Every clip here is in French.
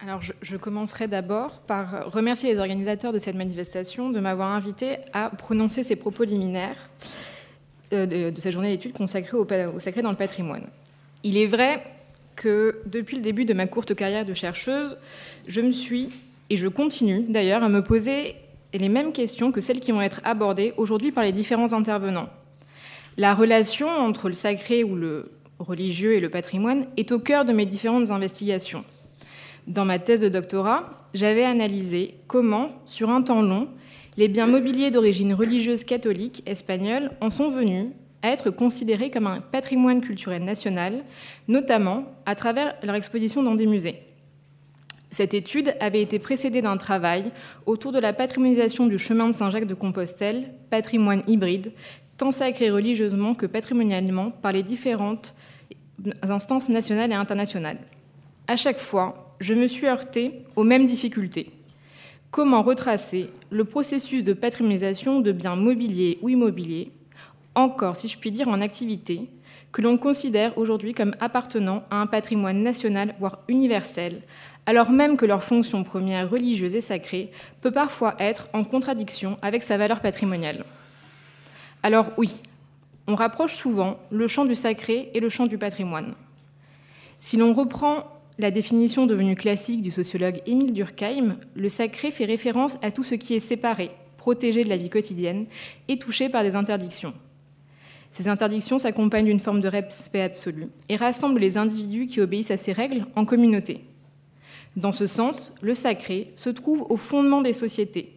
Alors, je, commencerai d'abord par remercier les organisateurs de cette manifestation de m'avoir invité à prononcer ces propos liminaires euh, de, cette journée d'études consacrée au, au, sacré dans le patrimoine. Il est vrai que depuis le début de ma courte carrière de chercheuse, je me suis, et je continue d'ailleurs, à me poser les mêmes questions que celles qui vont être abordées aujourd'hui par les différents intervenants. La relation entre le sacré ou le religieux et le patrimoine est au cœur de mes différentes investigations. Dans ma thèse de doctorat, j'avais analysé comment, sur un temps long, les biens mobiliers d'origine religieuse catholique espagnole en sont venus à être considérés comme un patrimoine culturel national, notamment à travers leur exposition dans des musées. Cette étude avait été précédée d'un travail autour de la patrimonialisation du chemin de Saint-Jacques de Compostelle, patrimoine hybride, tant sacré religieusement que patrimonialement par les différentes instances nationales et internationales. À chaque fois, je me suis heurtée aux mêmes difficultés. Comment retracer le processus de patrimonialisation de biens mobiliers ou immobiliers, encore, si je puis dire, en activité, que l'on considère aujourd'hui comme appartenant à un patrimoine national, voire universel, alors même que leur fonction première religieuse et sacrée peut parfois être en contradiction avec sa valeur patrimoniale. Alors oui, on rapproche souvent le champ du sacré et le champ du patrimoine. Si l'on reprend la définition devenue classique du sociologue Émile Durkheim, le sacré fait référence à tout ce qui est séparé, protégé de la vie quotidienne et touché par des interdictions. Ces interdictions s'accompagnent d'une forme de respect absolu et rassemblent les individus qui obéissent à ces règles en communauté. Dans ce sens, le sacré se trouve au fondement des sociétés.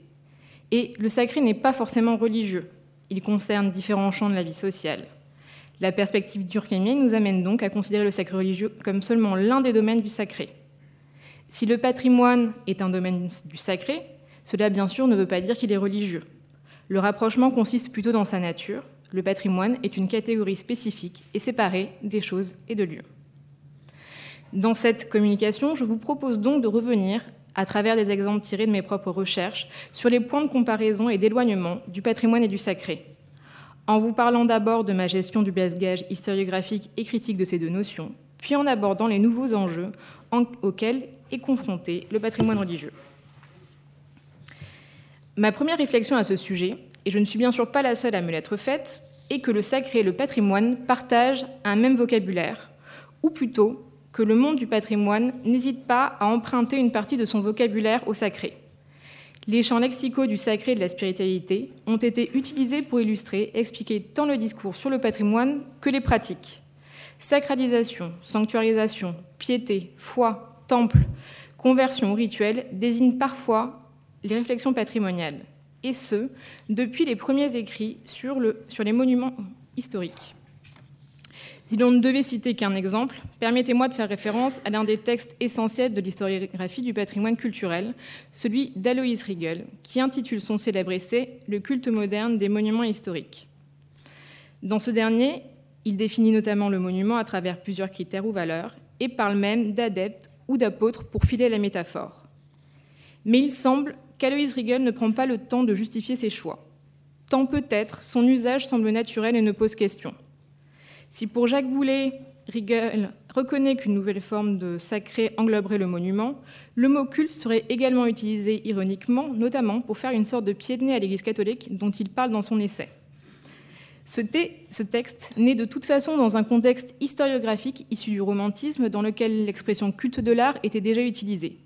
Et le sacré n'est pas forcément religieux. Il concerne différents champs de la vie sociale. La perspective durkheimienne nous amène donc à considérer le sacré religieux comme seulement l'un des domaines du sacré. Si le patrimoine est un domaine du sacré, cela bien sûr ne veut pas dire qu'il est religieux. Le rapprochement consiste plutôt dans sa nature, le patrimoine est une catégorie spécifique et séparée des choses et de lieux. Dans cette communication, je vous propose donc de revenir, à travers des exemples tirés de mes propres recherches, sur les points de comparaison et d'éloignement du patrimoine et du sacré. En vous parlant d'abord de ma gestion du bagage historiographique et critique de ces deux notions, puis en abordant les nouveaux enjeux auxquels est confronté le patrimoine religieux. Ma première réflexion à ce sujet et je ne suis bien sûr pas la seule à me l'être faite, est que le sacré et le patrimoine partagent un même vocabulaire, ou plutôt que le monde du patrimoine n'hésite pas à emprunter une partie de son vocabulaire au sacré. Les champs lexicaux du sacré et de la spiritualité ont été utilisés pour illustrer expliquer tant le discours sur le patrimoine que les pratiques. Sacralisation, sanctuarisation, piété, foi, temple, conversion rituel désignent parfois les réflexions patrimoniales et ce, depuis les premiers écrits sur, les monuments historiques. Si l'on ne devait citer qu'un exemple, permettez-moi de faire référence à l'un des textes essentiels de l'historiographie du patrimoine culturel, celui d'Aloïs Riegel, qui intitule son célèbre essai Le culte moderne des monuments historiques. Dans ce dernier, il définit notamment le monument à travers plusieurs critères ou valeurs et parle même d'adeptes ou d'apôtres pour filer la métaphore. Mais il semble qu'Aloïse Riegel ne prend pas le temps de justifier ses choix. Tant peut-être son usage semble naturel et ne pose question. Si pour Jacques Boulet, Riegel reconnaît qu'une nouvelle forme de sacré engloberait le monument, le mot culte serait également utilisé ironiquement, notamment pour faire une sorte de pied de nez à l'Église catholique dont il parle dans son essai. Ce, ce, texte naît de toute façon dans un contexte historiographique issu du romantisme dans lequel l'expression culte de l'art était déjà utilisée.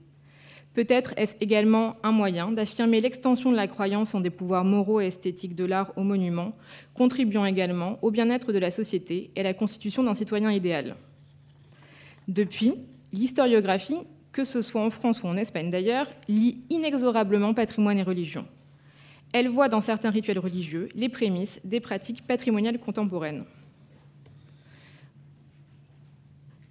Peut-être est-ce également un moyen d'affirmer l'extension de la croyance en des pouvoirs moraux et esthétiques de l'art au monument, contribuant également au bien-être de la société et à la constitution d'un citoyen idéal. Depuis, l'historiographie, que ce soit en France ou en Espagne d'ailleurs, lie inexorablement patrimoine et religion. Elle voit dans certains rituels religieux les prémices des pratiques patrimoniales contemporaines.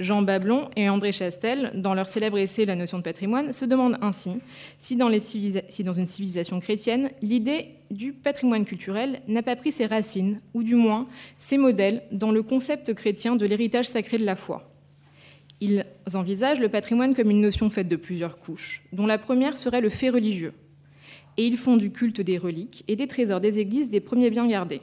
Jean Bablon et André Chastel, dans leur célèbre essai La notion de patrimoine, se demandent ainsi si dans, une civilisation chrétienne, l'idée du patrimoine culturel n'a pas pris ses racines, ou du moins ses modèles, dans le concept chrétien de l'héritage sacré de la foi. Ils envisagent le patrimoine comme une notion faite de plusieurs couches, dont la première serait le fait religieux. Et ils font du culte des reliques et des trésors des églises des premiers biens gardés.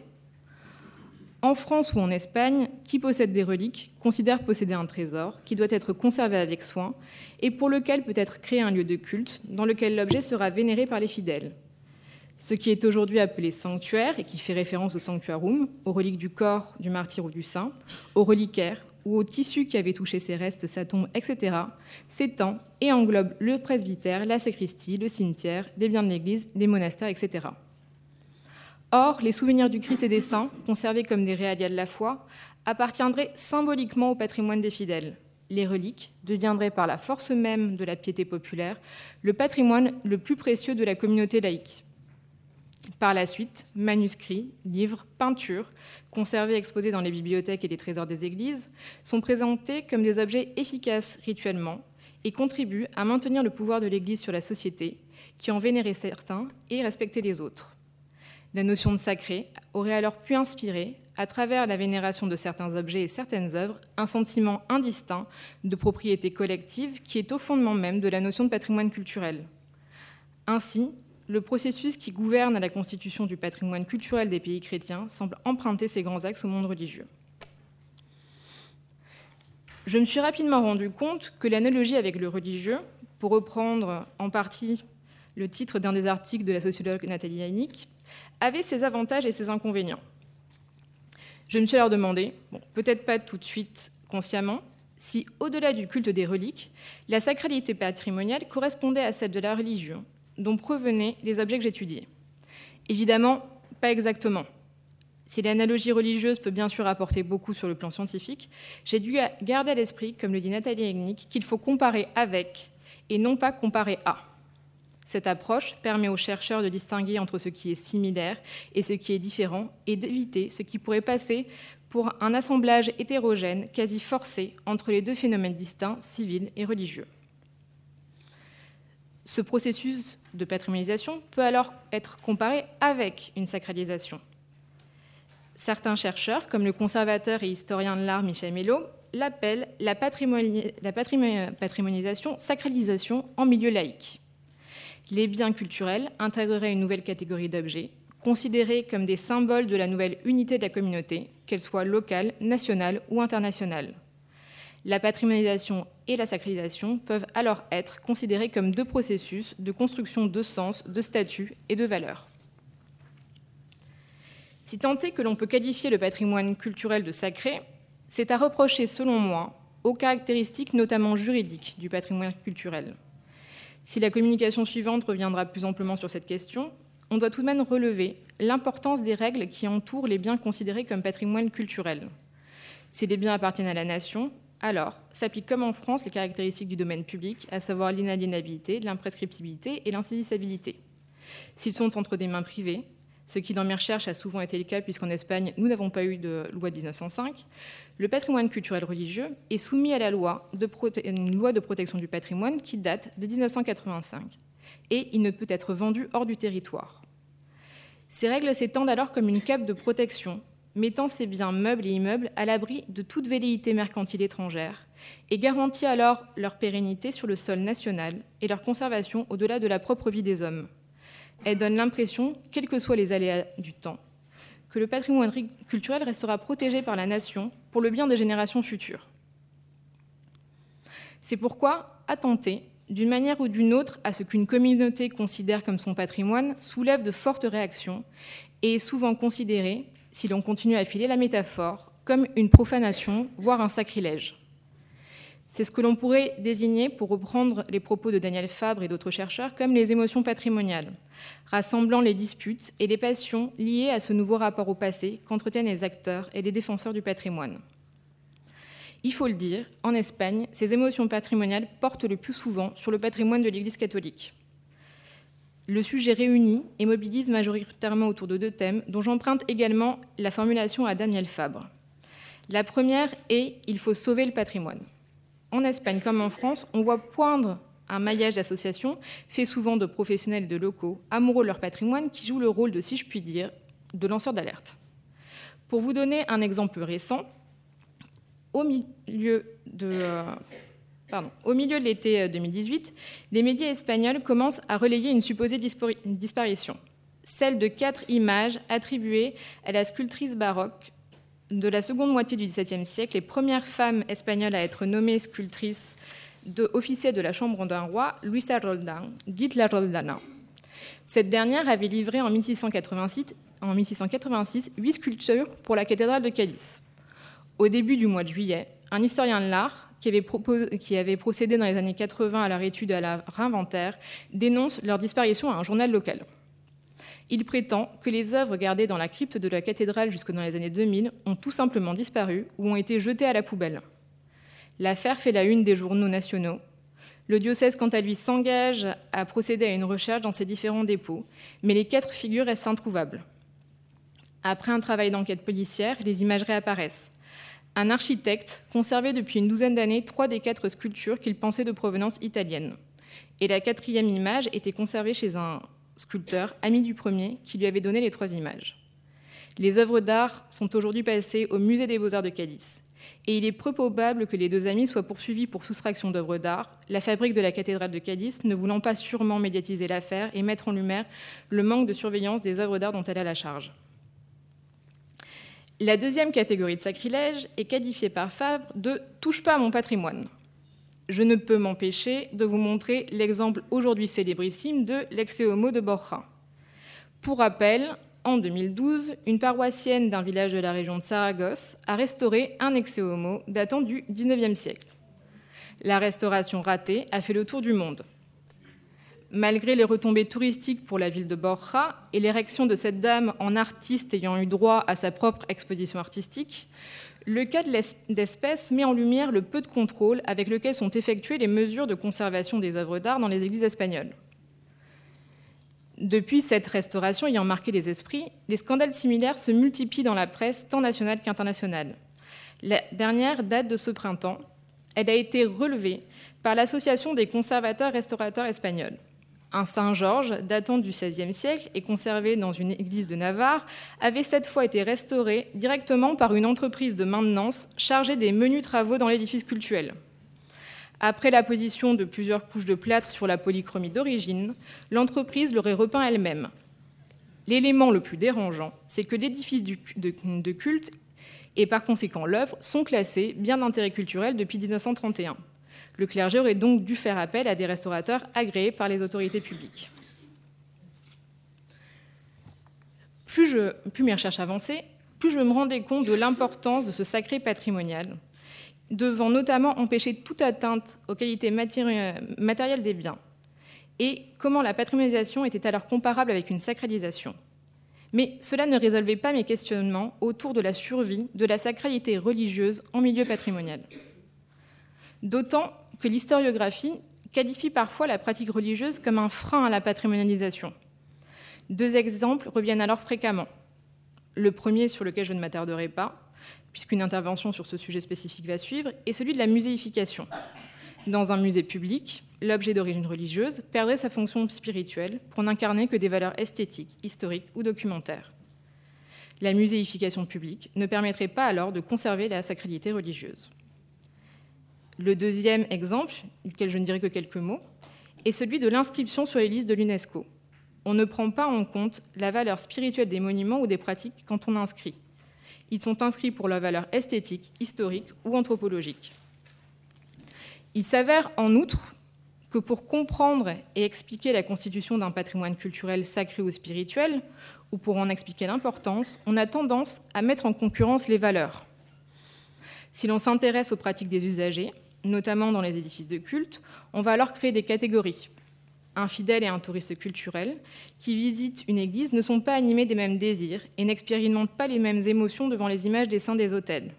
En France ou en Espagne, qui possède des reliques considère posséder un trésor qui doit être conservé avec soin et pour lequel peut être créé un lieu de culte dans lequel l'objet sera vénéré par les fidèles. Ce qui est aujourd'hui appelé sanctuaire et qui fait référence au sanctuarum, aux reliques du corps, du martyr ou du saint, aux reliquaires ou aux tissus qui avaient touché ses restes, sa tombe, etc., s'étend et englobe le presbytère, la sacristie, le cimetière, les biens de l'Église, les monastères, etc. Or, les souvenirs du Christ et des saints, conservés comme des réalias de la foi, appartiendraient symboliquement au patrimoine des fidèles. Les reliques deviendraient par la force même de la piété populaire le patrimoine le plus précieux de la communauté laïque. Par la suite, manuscrits, livres, peintures, conservés et exposés dans les bibliothèques et les trésors des églises, sont présentés comme des objets efficaces rituellement et contribuent à maintenir le pouvoir de l'Église sur la société, qui en vénérait certains et respectait les autres. La notion de sacré aurait alors pu inspirer, à travers la vénération de certains objets et certaines œuvres, un sentiment indistinct de propriété collective qui est au fondement même de la notion de patrimoine culturel. Ainsi, le processus qui gouverne la constitution du patrimoine culturel des pays chrétiens semble emprunter ces grands axes au monde religieux. Je me suis rapidement rendu compte que l'analogie avec le religieux, pour reprendre en partie le titre d'un des articles de la sociologue Nathalie Yannick, avait ses avantages et ses inconvénients. Je me suis alors demandé, peut-être pas tout de suite consciemment, si au-delà du culte des reliques, la sacralité patrimoniale correspondait à celle de la religion, dont provenaient les objets que j'étudiais. Évidemment, pas exactement. Si l'analogie religieuse peut bien sûr apporter beaucoup sur le plan scientifique, j'ai dû garder à l'esprit, comme le dit Nathalie Egnick, qu'il faut comparer avec et non pas comparer à. Cette approche permet aux chercheurs de distinguer entre ce qui est similaire et ce qui est différent et d'éviter ce qui pourrait passer pour un assemblage hétérogène quasi forcé entre les deux phénomènes distincts, civils et religieux. Ce processus de patrimonialisation peut alors être comparé avec une sacralisation. Certains chercheurs, comme le conservateur et historien de l'art Michel Mello, l'appellent la, patrimonialisation, sacralisation en milieu laïque les biens culturels intégreraient une nouvelle catégorie d'objets, considérés comme des symboles de la nouvelle unité de la communauté, qu'elle soit locale, nationale ou internationale. La patrimonialisation et la sacralisation peuvent alors être considérés comme deux processus de construction de sens, de statut et de valeur. Si tant est que l'on peut qualifier le patrimoine culturel de sacré, c'est à reprocher, selon moi, aux caractéristiques notamment juridiques du patrimoine culturel. Si la communication suivante reviendra plus amplement sur cette question, on doit tout de même relever l'importance des règles qui entourent les biens considérés comme patrimoine culturel. Si les biens appartiennent à la nation, alors s'appliquent comme en France les caractéristiques du domaine public, à savoir l'inaliénabilité, l'imprescriptibilité et l'insaisissabilité. S'ils sont entre des mains privées, ce qui dans mes recherches a souvent été le cas puisqu'en Espagne, nous n'avons pas eu de loi de 1905, le patrimoine culturel religieux est soumis à la loi de une loi de protection du patrimoine qui date de 1985 et il ne peut être vendu hors du territoire. Ces règles s'étendent alors comme une cape de protection, mettant ces biens meubles et immeubles à l'abri de toute velléité mercantile étrangère et garantit alors leur pérennité sur le sol national et leur conservation au-delà de la propre vie des hommes elle donne l'impression, quels que soient les aléas du temps, que le patrimoine culturel restera protégé par la nation pour le bien des générations futures. C'est pourquoi attenter, d'une manière ou d'une autre, à ce qu'une communauté considère comme son patrimoine soulève de fortes réactions et est souvent considéré, si l'on continue à filer la métaphore, comme une profanation, voire un sacrilège. C'est ce que l'on pourrait désigner, pour reprendre les propos de Daniel Fabre et d'autres chercheurs, comme les émotions patrimoniales, rassemblant les disputes et les passions liées à ce nouveau rapport au passé qu'entretiennent les acteurs et les défenseurs du patrimoine. Il faut le dire, en Espagne, ces émotions patrimoniales portent le plus souvent sur le patrimoine de l'Église catholique. Le sujet réunit et mobilise majoritairement autour de deux thèmes, dont j'emprunte également la formulation à Daniel Fabre. La première est Il faut sauver le patrimoine en Espagne comme en France, on voit poindre un maillage d'associations fait souvent de professionnels et de locaux, amoureux de leur patrimoine, qui jouent le rôle de, si je puis dire, de lanceurs d'alerte. Pour vous donner un exemple récent, au milieu de, euh, au milieu de l'été 2018, euh, les médias espagnols commencent à relayer une supposée disparition, celle de quatre images attribuées à la sculptrice baroque de la seconde moitié du XVIIe siècle, les premières femmes espagnoles à être nommées sculptrices de de la chambre d'un roi, Luisa Roldán, dite la Roldana. Cette dernière avait livré en 1686, en 1686 huit sculptures pour la cathédrale de Cadiz. Au début du mois de juillet, un historien de l'art, qui avait, qui avait, procédé dans les années 80 à leur étude et à leur inventaire, dénonce leur disparition à un journal local. Il prétend que les œuvres gardées dans la crypte de la cathédrale jusque dans les années 2000 ont tout simplement disparu ou ont été jetées à la poubelle. L'affaire fait la une des journaux nationaux. Le diocèse, quant à lui, s'engage à procéder à une recherche dans ses différents dépôts, mais les quatre figures restent introuvables. Après un travail d'enquête policière, les images réapparaissent. Un architecte conservait depuis une douzaine d'années trois des quatre sculptures qu'il pensait de provenance italienne. Et la quatrième image était conservée chez un sculpteur, ami du premier, qui lui avait donné les trois images. Les œuvres d'art sont aujourd'hui passées au Musée des beaux-arts de Cadiz et il est peu probable que les deux amis soient poursuivis pour soustraction d'œuvres d'art, la fabrique de la cathédrale de Cadiz ne voulant pas sûrement médiatiser l'affaire et mettre en lumière le manque de surveillance des œuvres d'art dont elle a la charge. La deuxième catégorie de sacrilège est qualifiée par Fabre de touche pas à mon patrimoine. Je ne peux m'empêcher de vous montrer l'exemple aujourd'hui célébrissime de l'ex homo de Borja. Pour rappel, en 2012, une paroissienne d'un village de la région de Saragosse a restauré un ex-homo datant du XIXe siècle. La restauration ratée a fait le tour du monde. Malgré les retombées touristiques pour la ville de Borja et l'érection de cette dame en artiste ayant eu droit à sa propre exposition artistique, le cas d'espèce met en lumière le peu de contrôle avec lequel sont effectuées les mesures de conservation des œuvres d'art dans les églises espagnoles. Depuis cette restauration ayant marqué les esprits, les scandales similaires se multiplient dans la presse tant nationale qu'internationale. La dernière date de ce printemps. Elle a été relevée par l'Association des conservateurs restaurateurs espagnols. Un Saint-Georges datant du XVIe siècle et conservé dans une église de Navarre avait cette fois été restauré directement par une entreprise de maintenance chargée des menus travaux dans l'édifice cultuel. Après la position de plusieurs couches de plâtre sur la polychromie d'origine, l'entreprise l'aurait repeint elle-même. L'élément le plus dérangeant, c'est que l'édifice de culte et par conséquent l'œuvre sont classés bien d'intérêt culturel depuis 1931. Le clergé aurait donc dû faire appel à des restaurateurs agréés par les autorités publiques. Plus, je, plus mes recherches avançaient, plus je me rendais compte de l'importance de ce sacré patrimonial devant notamment empêcher toute atteinte aux qualités matérielles des biens, et comment la patrimonialisation était alors comparable avec une sacralisation. Mais cela ne résolvait pas mes questionnements autour de la survie de la sacralité religieuse en milieu patrimonial. D'autant que l'historiographie qualifie parfois la pratique religieuse comme un frein à la patrimonialisation. Deux exemples reviennent alors fréquemment. Le premier, sur lequel je ne m'attarderai pas, puisqu'une intervention sur ce sujet spécifique va suivre, est celui de la muséification. Dans un musée public, l'objet d'origine religieuse perdrait sa fonction spirituelle pour n'incarner que des valeurs esthétiques, historiques ou documentaires. La muséification publique ne permettrait pas alors de conserver la sacralité religieuse. Le deuxième exemple, duquel je ne dirai que quelques mots, est celui de l'inscription sur les listes de l'UNESCO. On ne prend pas en compte la valeur spirituelle des monuments ou des pratiques quand on inscrit. Ils sont inscrits pour leur valeur esthétique, historique ou anthropologique. Il s'avère en outre que pour comprendre et expliquer la constitution d'un patrimoine culturel sacré ou spirituel, ou pour en expliquer l'importance, on a tendance à mettre en concurrence les valeurs. Si l'on s'intéresse aux pratiques des usagers, notamment dans les édifices de culte, on va alors créer des catégories un fidèle et un touriste culturel, qui visitent une église ne sont pas animés des mêmes désirs et n'expérimentent pas les mêmes émotions devant les images des saints des hôtels,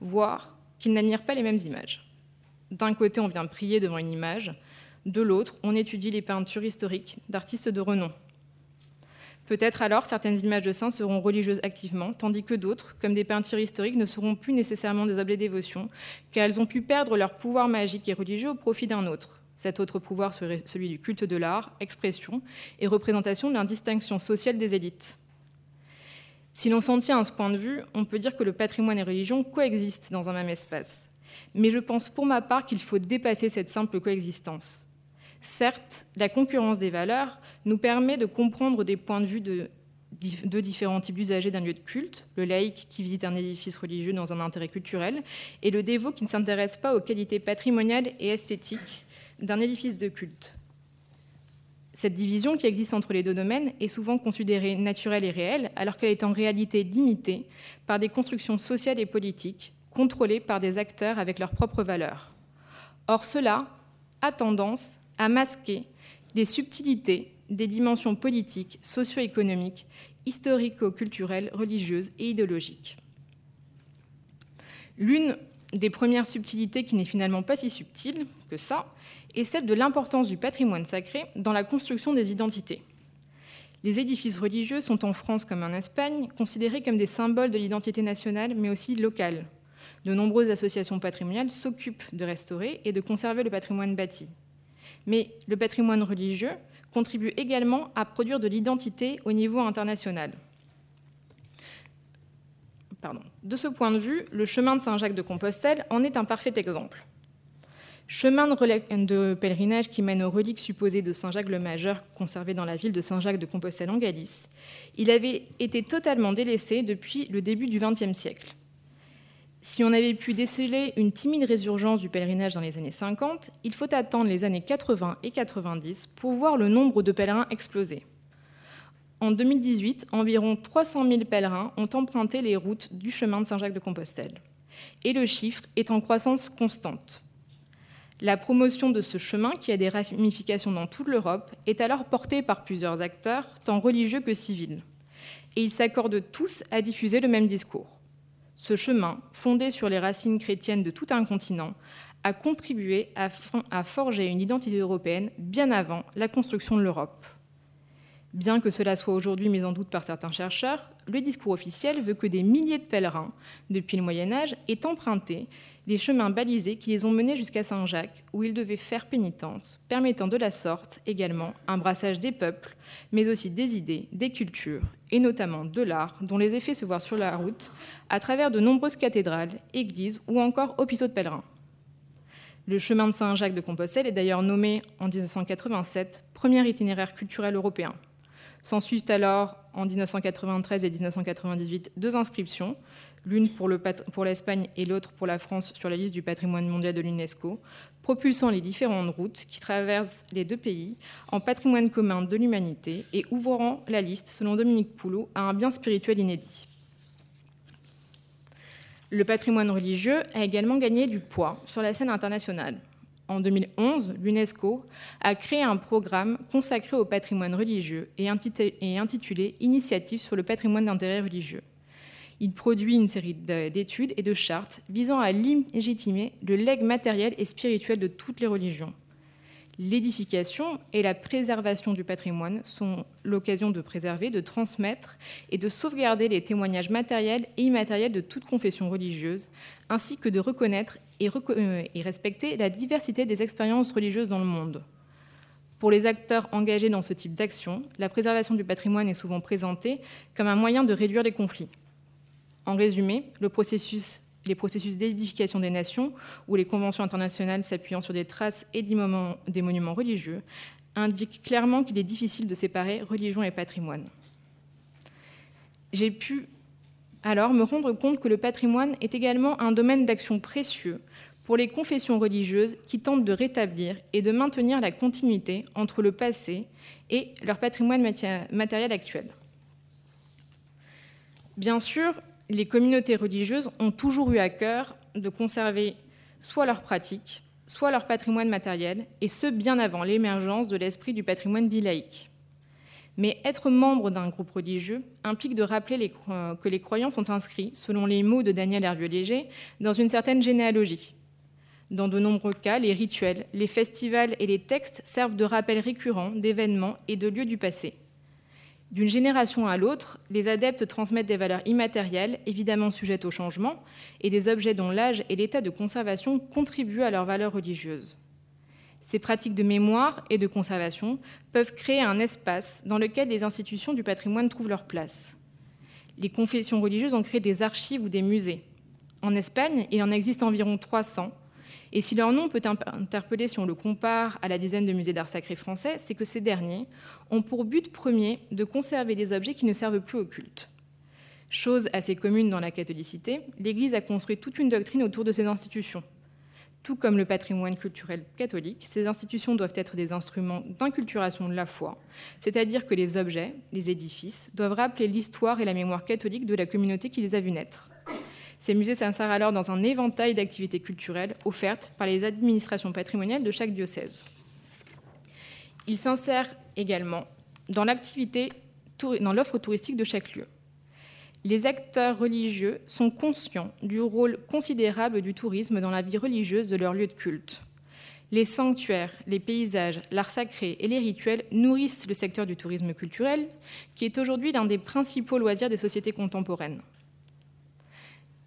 voire qu'ils n'admirent pas les mêmes images. D'un côté, on vient prier devant une image, de l'autre, on étudie les peintures historiques d'artistes de renom. Peut-être alors certaines images de saints seront religieuses activement, tandis que d'autres, comme des peintures historiques, ne seront plus nécessairement des objets dévotion, car elles ont pu perdre leur pouvoir magique et religieux au profit d'un autre. Cet autre pouvoir serait celui du culte de l'art, expression et représentation de l'indistinction sociale des élites. Si l'on s'en tient à ce point de vue, on peut dire que le patrimoine et religion coexistent dans un même espace. Mais je pense pour ma part qu'il faut dépasser cette simple coexistence. Certes, la concurrence des valeurs nous permet de comprendre des points de vue deux différents types d'usagers d'un lieu de culte, le laïc qui visite un édifice religieux dans un intérêt culturel, et le dévot qui ne s'intéresse pas aux qualités patrimoniales et esthétiques d'un édifice de culte. Cette division qui existe entre les deux domaines est souvent considérée naturelle et réelle, alors qu'elle est en réalité limitée par des constructions sociales et politiques, contrôlées par des acteurs avec leurs propres valeurs. Or, cela a tendance à masquer les subtilités des dimensions politiques, socio-économiques, historico-culturelles, religieuses et idéologiques. L'une des premières subtilités qui n'est finalement pas si subtile que ça est celle de l'importance du patrimoine sacré dans la construction des identités. Les édifices religieux sont en France comme en Espagne considérés comme des symboles de l'identité nationale mais aussi locale. De nombreuses associations patrimoniales s'occupent de restaurer et de conserver le patrimoine bâti. Mais le patrimoine religieux contribue également à produire de l'identité au niveau international. De ce point de vue, le chemin de Saint-Jacques de Compostelle en est un parfait exemple. Chemin de, pèlerinage qui mène aux reliques supposées de Saint-Jacques le Majeur conservées dans la ville de Saint-Jacques de Compostelle en Galice, il avait été totalement délaissé depuis le début du XXe siècle. Si on avait pu déceler une timide résurgence du pèlerinage dans les années 50, il faut attendre les années 80 et 90 pour voir le nombre de pèlerins exploser. En 2018, environ 300 000 pèlerins ont emprunté les routes du chemin de Saint-Jacques de Compostelle. Et le chiffre est en croissance constante. La promotion de ce chemin, qui a des ramifications dans toute l'Europe, est alors portée par plusieurs acteurs, tant religieux que civils. Et ils s'accordent tous à diffuser le même discours. Ce chemin, fondé sur les racines chrétiennes de tout un continent, a contribué à, forger une identité européenne bien avant la construction de l'Europe. Bien que cela soit aujourd'hui mis en doute par certains chercheurs, le discours officiel veut que des milliers de pèlerins, depuis le Moyen Âge, aient emprunté les chemins balisés qui les ont menés jusqu'à Saint-Jacques, où ils devaient faire pénitence, permettant de la sorte également un brassage des peuples, mais aussi des idées, des cultures, et notamment de l'art, dont les effets se voient sur la route, à travers de nombreuses cathédrales, églises ou encore hôpitaux de pèlerins. Le chemin de Saint-Jacques de Compostelle est d'ailleurs nommé en 1987 premier itinéraire culturel européen. S'ensuivent alors en 1993 et 1998 deux inscriptions, l'une pour l'Espagne et l'autre pour la France sur la liste du patrimoine mondial de l'UNESCO, propulsant les différentes routes qui traversent les deux pays en patrimoine commun de l'humanité et ouvrant la liste, selon Dominique Poulot, à un bien spirituel inédit. Le patrimoine religieux a également gagné du poids sur la scène internationale. En 2011, l'UNESCO a créé un programme consacré au patrimoine religieux et intitulé Initiative sur le patrimoine d'intérêt religieux. Il produit une série d'études et de chartes visant à légitimer le legs matériel et spirituel de toutes les religions. L'édification et la préservation du patrimoine sont l'occasion de préserver, de transmettre et de sauvegarder les témoignages matériels et immatériels de toute confession religieuse, ainsi que de reconnaître et, euh, et respecter la diversité des expériences religieuses dans le monde. Pour les acteurs engagés dans ce type d'action, la préservation du patrimoine est souvent présentée comme un moyen de réduire les conflits. En résumé, les processus d'édification des nations ou les conventions internationales s'appuyant sur des traces et des, monuments religieux indiquent clairement qu'il est difficile de séparer religion et patrimoine. J'ai pu alors me rendre compte que le patrimoine est également un domaine d'action précieux pour les confessions religieuses qui tentent de rétablir et de maintenir la continuité entre le passé et leur patrimoine matériel actuel. Bien sûr, les communautés religieuses ont toujours eu à cœur de conserver soit leurs pratiques, soit leur patrimoine matériel, et ce bien avant l'émergence de l'esprit du patrimoine dit laïque. Mais être membre d'un groupe religieux implique de rappeler que les croyants sont inscrits, selon les mots de Daniel Hervieux-Léger, dans une certaine généalogie. Dans de nombreux cas, les rituels, les festivals et les textes servent de rappel récurrent d'événements et de lieux du passé. D'une génération à l'autre, les adeptes transmettent des valeurs immatérielles, évidemment sujettes au changement, et des objets dont l'âge et l'état de conservation contribuent à leur valeur religieuse. Ces pratiques de mémoire et de conservation peuvent créer un espace dans lequel les institutions du patrimoine trouvent leur place. Les confessions religieuses ont créé des archives ou des musées. En Espagne, il en existe environ 300, Et si leur nom peut interpeller si on le compare à la dizaine de musées d'art sacré français, c'est que ces derniers ont pour but premier de conserver des objets qui ne servent plus au culte. Chose assez commune dans la catholicité, l'Église a construit toute une doctrine autour de ces institutions. Tout comme le patrimoine culturel catholique, ces institutions doivent être des instruments d'inculturation de la foi, c'est-à-dire que les objets, les édifices, doivent rappeler l'histoire et la mémoire catholique de la communauté qui les a vus naître. Ces musées s'insèrent alors dans un éventail d'activités culturelles offertes par les administrations patrimoniales de chaque diocèse. Ils s'insèrent également dans l'offre touristique de chaque lieu les acteurs religieux sont conscients du rôle considérable du tourisme dans la vie religieuse de leur lieu de culte. Les sanctuaires, les paysages, l'art sacré et les rituels nourrissent le secteur du tourisme culturel, qui est aujourd'hui l'un des principaux loisirs des sociétés contemporaines.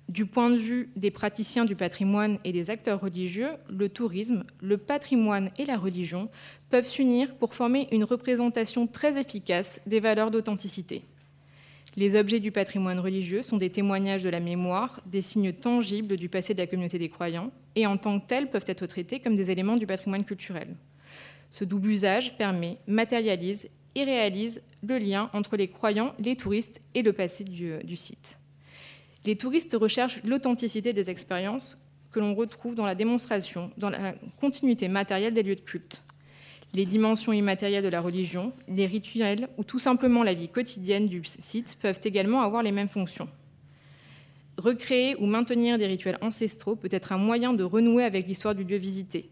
Du point de vue des praticiens du patrimoine et des acteurs religieux, le tourisme, le patrimoine et la religion peuvent s'unir pour former une représentation très efficace des valeurs d'authenticité. Les objets du patrimoine religieux sont des témoignages de la mémoire, des signes tangibles du passé de la communauté des croyants, et en tant que tels peuvent être traités comme des éléments du patrimoine culturel. Ce double usage permet, matérialise et réalise le lien entre les croyants, les touristes et le passé du, du site. Les touristes recherchent l'authenticité des expériences que l'on retrouve dans la démonstration, dans la continuité matérielle des lieux de culte les dimensions immatérielles de la religion, les rituels ou tout simplement la vie quotidienne du site peuvent également avoir les mêmes fonctions. Recréer ou maintenir des rituels ancestraux peut être un moyen de renouer avec l'histoire du lieu visité.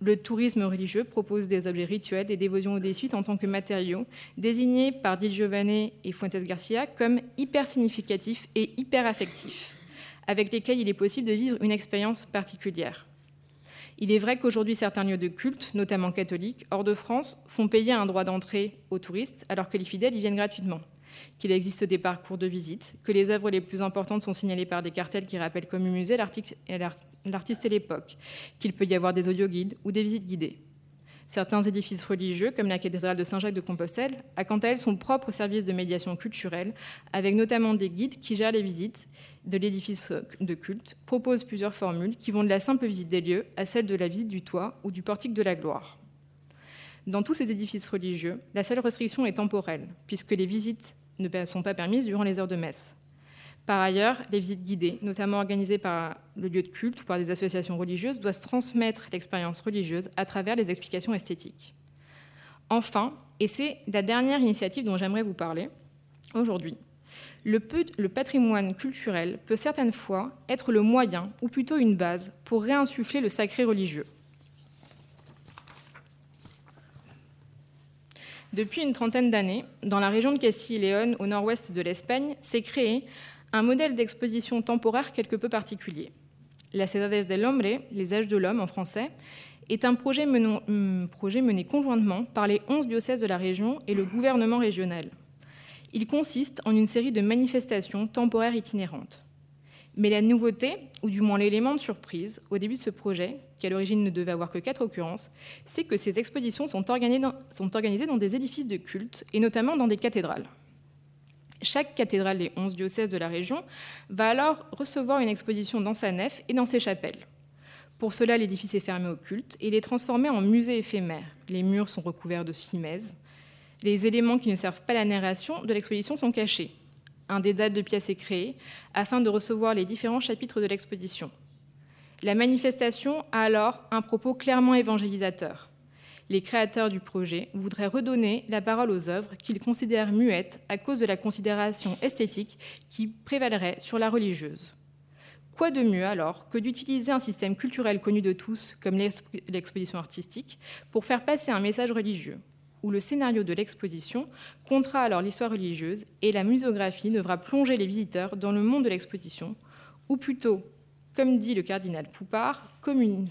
Le tourisme religieux propose des objets rituels des dévotions des suites en tant que matériaux, désignés par Di Giovanni et Fuentes Garcia comme hyper significatifs et hyper affectifs, avec lesquels il est possible de vivre une expérience particulière. Il est vrai qu'aujourd'hui, certains lieux de culte, notamment catholiques, hors de France, font payer un droit d'entrée aux touristes, alors que les fidèles y viennent gratuitement. Qu'il existe des parcours de visite, que les œuvres les plus importantes sont signalées par des cartels qui rappellent comme musée l'artiste et l'époque, qu'il peut y avoir des audioguides ou des visites guidées. Certains édifices religieux, comme la cathédrale de Saint-Jacques de Compostelle, a quant à elle son propre service de médiation culturelle, avec notamment des guides qui gèrent les visites de l'édifice de culte, proposent plusieurs formules qui vont de la simple visite des lieux à celle de la visite du toit ou du portique de la gloire. Dans tous ces édifices religieux, la seule restriction est temporelle, puisque les visites ne sont pas permises durant les heures de messe. Par ailleurs, les visites guidées, notamment organisées par le lieu de culte ou par des associations religieuses, doivent transmettre l'expérience religieuse à travers les explications esthétiques. Enfin, et c'est la dernière initiative dont j'aimerais vous parler aujourd'hui, le, patrimoine culturel peut certaines fois être le moyen, ou plutôt une base, pour réinsuffler le sacré religieux. Depuis une trentaine d'années, dans la région de Castille et Léon, au nord-ouest de l'Espagne, s'est créé un modèle d'exposition temporaire quelque peu particulier. La Ciudades del Hombre, les âges de l'homme en français, est un projet, projet, mené conjointement par les 11 diocèses de la région et le gouvernement régional. Il consiste en une série de manifestations temporaires itinérantes. Mais la nouveauté, ou du moins l'élément de surprise, au début de ce projet, qui à l'origine ne devait avoir que quatre occurrences, c'est que ces expositions sont organisées dans des édifices de culte, et notamment dans des cathédrales. Chaque cathédrale des 11 diocèses de la région va alors recevoir une exposition dans sa nef et dans ses chapelles. Pour cela, l'édifice est fermé au culte et il est transformé en musée éphémère. Les murs sont recouverts de chimèses. Les éléments qui ne servent pas à la narration de l'exposition sont cachés. Un dédale de pièces est créé afin de recevoir les différents chapitres de l'exposition. La manifestation a alors un propos clairement évangélisateur les créateurs du projet voudraient redonner la parole aux œuvres qu'ils considèrent muettes à cause de la considération esthétique qui prévalerait sur la religieuse. Quoi de mieux alors que d'utiliser un système culturel connu de tous, comme l'exposition artistique, pour faire passer un message religieux, où le scénario de l'exposition comptera alors l'histoire religieuse et la muséographie devra plonger les visiteurs dans le monde de l'exposition, ou plutôt comme dit le cardinal Poupard,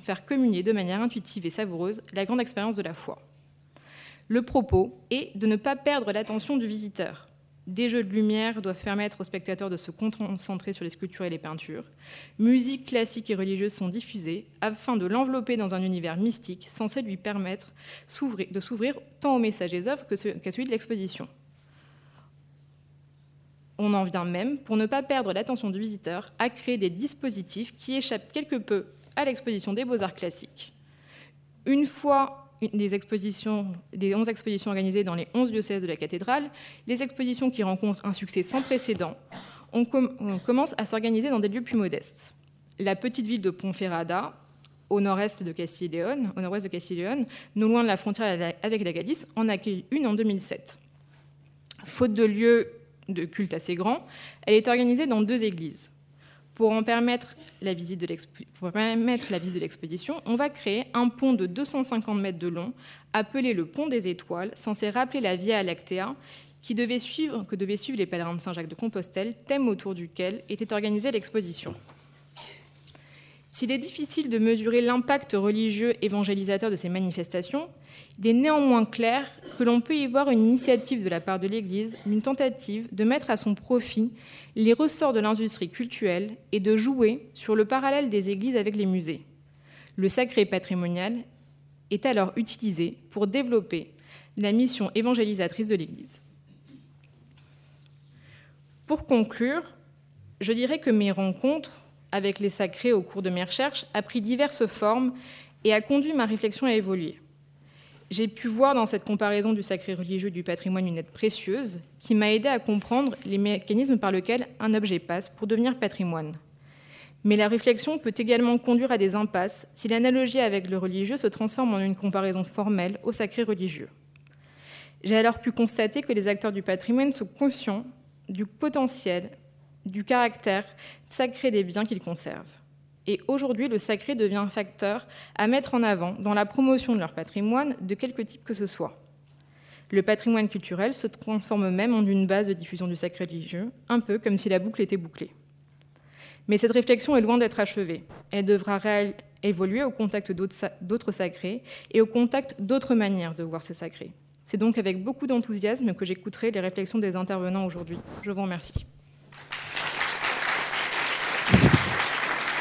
faire communier de manière intuitive et savoureuse la grande expérience de la foi. Le propos est de ne pas perdre l'attention du visiteur. Des jeux de lumière doivent permettre aux spectateurs de se concentrer sur les sculptures et les peintures. Musique classique et religieuse sont diffusées afin de l'envelopper dans un univers mystique censé lui permettre de s'ouvrir tant au message des œuvres qu'à celui de l'exposition. On en vient même, pour ne pas perdre l'attention du visiteur, à créer des dispositifs qui échappent quelque peu à l'exposition des beaux-arts classiques. Une fois les, expositions, les 11 expositions organisées dans les 11 diocèses de la cathédrale, les expositions qui rencontrent un succès sans précédent, on, commence à s'organiser dans des lieux plus modestes. La petite ville de Ponferrada, au nord-est de Castille-Léon, au nord-ouest de Castille-Léon, non loin de la frontière avec la Galice, en accueille une en 2007. Faute de lieux de culte assez grands, elle est organisée dans deux églises. Pour en permettre la visite de l'exposition, on va créer un pont de 250 mètres de long, appelé le pont des étoiles, censé rappeler la Via Lactea, qui devait que devaient suivre les pèlerins de Saint-Jacques de Compostelle, thème autour duquel était organisée l'exposition. S'il est difficile de mesurer l'impact religieux évangélisateur de ces manifestations, il est néanmoins clair que l'on peut y voir une initiative de la part de l'Église, une tentative de mettre à son profit les ressorts de l'industrie culturelle et de jouer sur le parallèle des églises avec les musées. Le sacré patrimonial est alors utilisé pour développer la mission évangélisatrice de l'Église. Pour conclure, je dirais que mes rencontres avec les sacrés au cours de mes recherches a pris diverses formes et a conduit ma réflexion à évoluer. J'ai pu voir dans cette comparaison du sacré religieux et du patrimoine une aide précieuse qui m'a aidé à comprendre les mécanismes par lesquels un objet passe pour devenir patrimoine. Mais la réflexion peut également conduire à des impasses si l'analogie avec le religieux se transforme en une comparaison formelle au sacré religieux. J'ai alors pu constater que les acteurs du patrimoine sont conscients du potentiel du caractère sacré des biens qu'ils conservent. Et aujourd'hui, le sacré devient un facteur à mettre en avant dans la promotion de leur patrimoine, de quelque type que ce soit. Le patrimoine culturel se transforme même en une base de diffusion du sacré religieux, un peu comme si la boucle était bouclée. Mais cette réflexion est loin d'être achevée. Elle devra évoluer au contact d'autres sacrés et au contact d'autres manières de voir ces sacrés. C'est donc avec beaucoup d'enthousiasme que j'écouterai les réflexions des intervenants aujourd'hui. Je vous remercie.